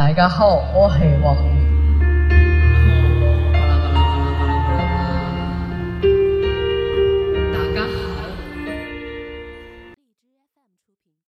大家好我是王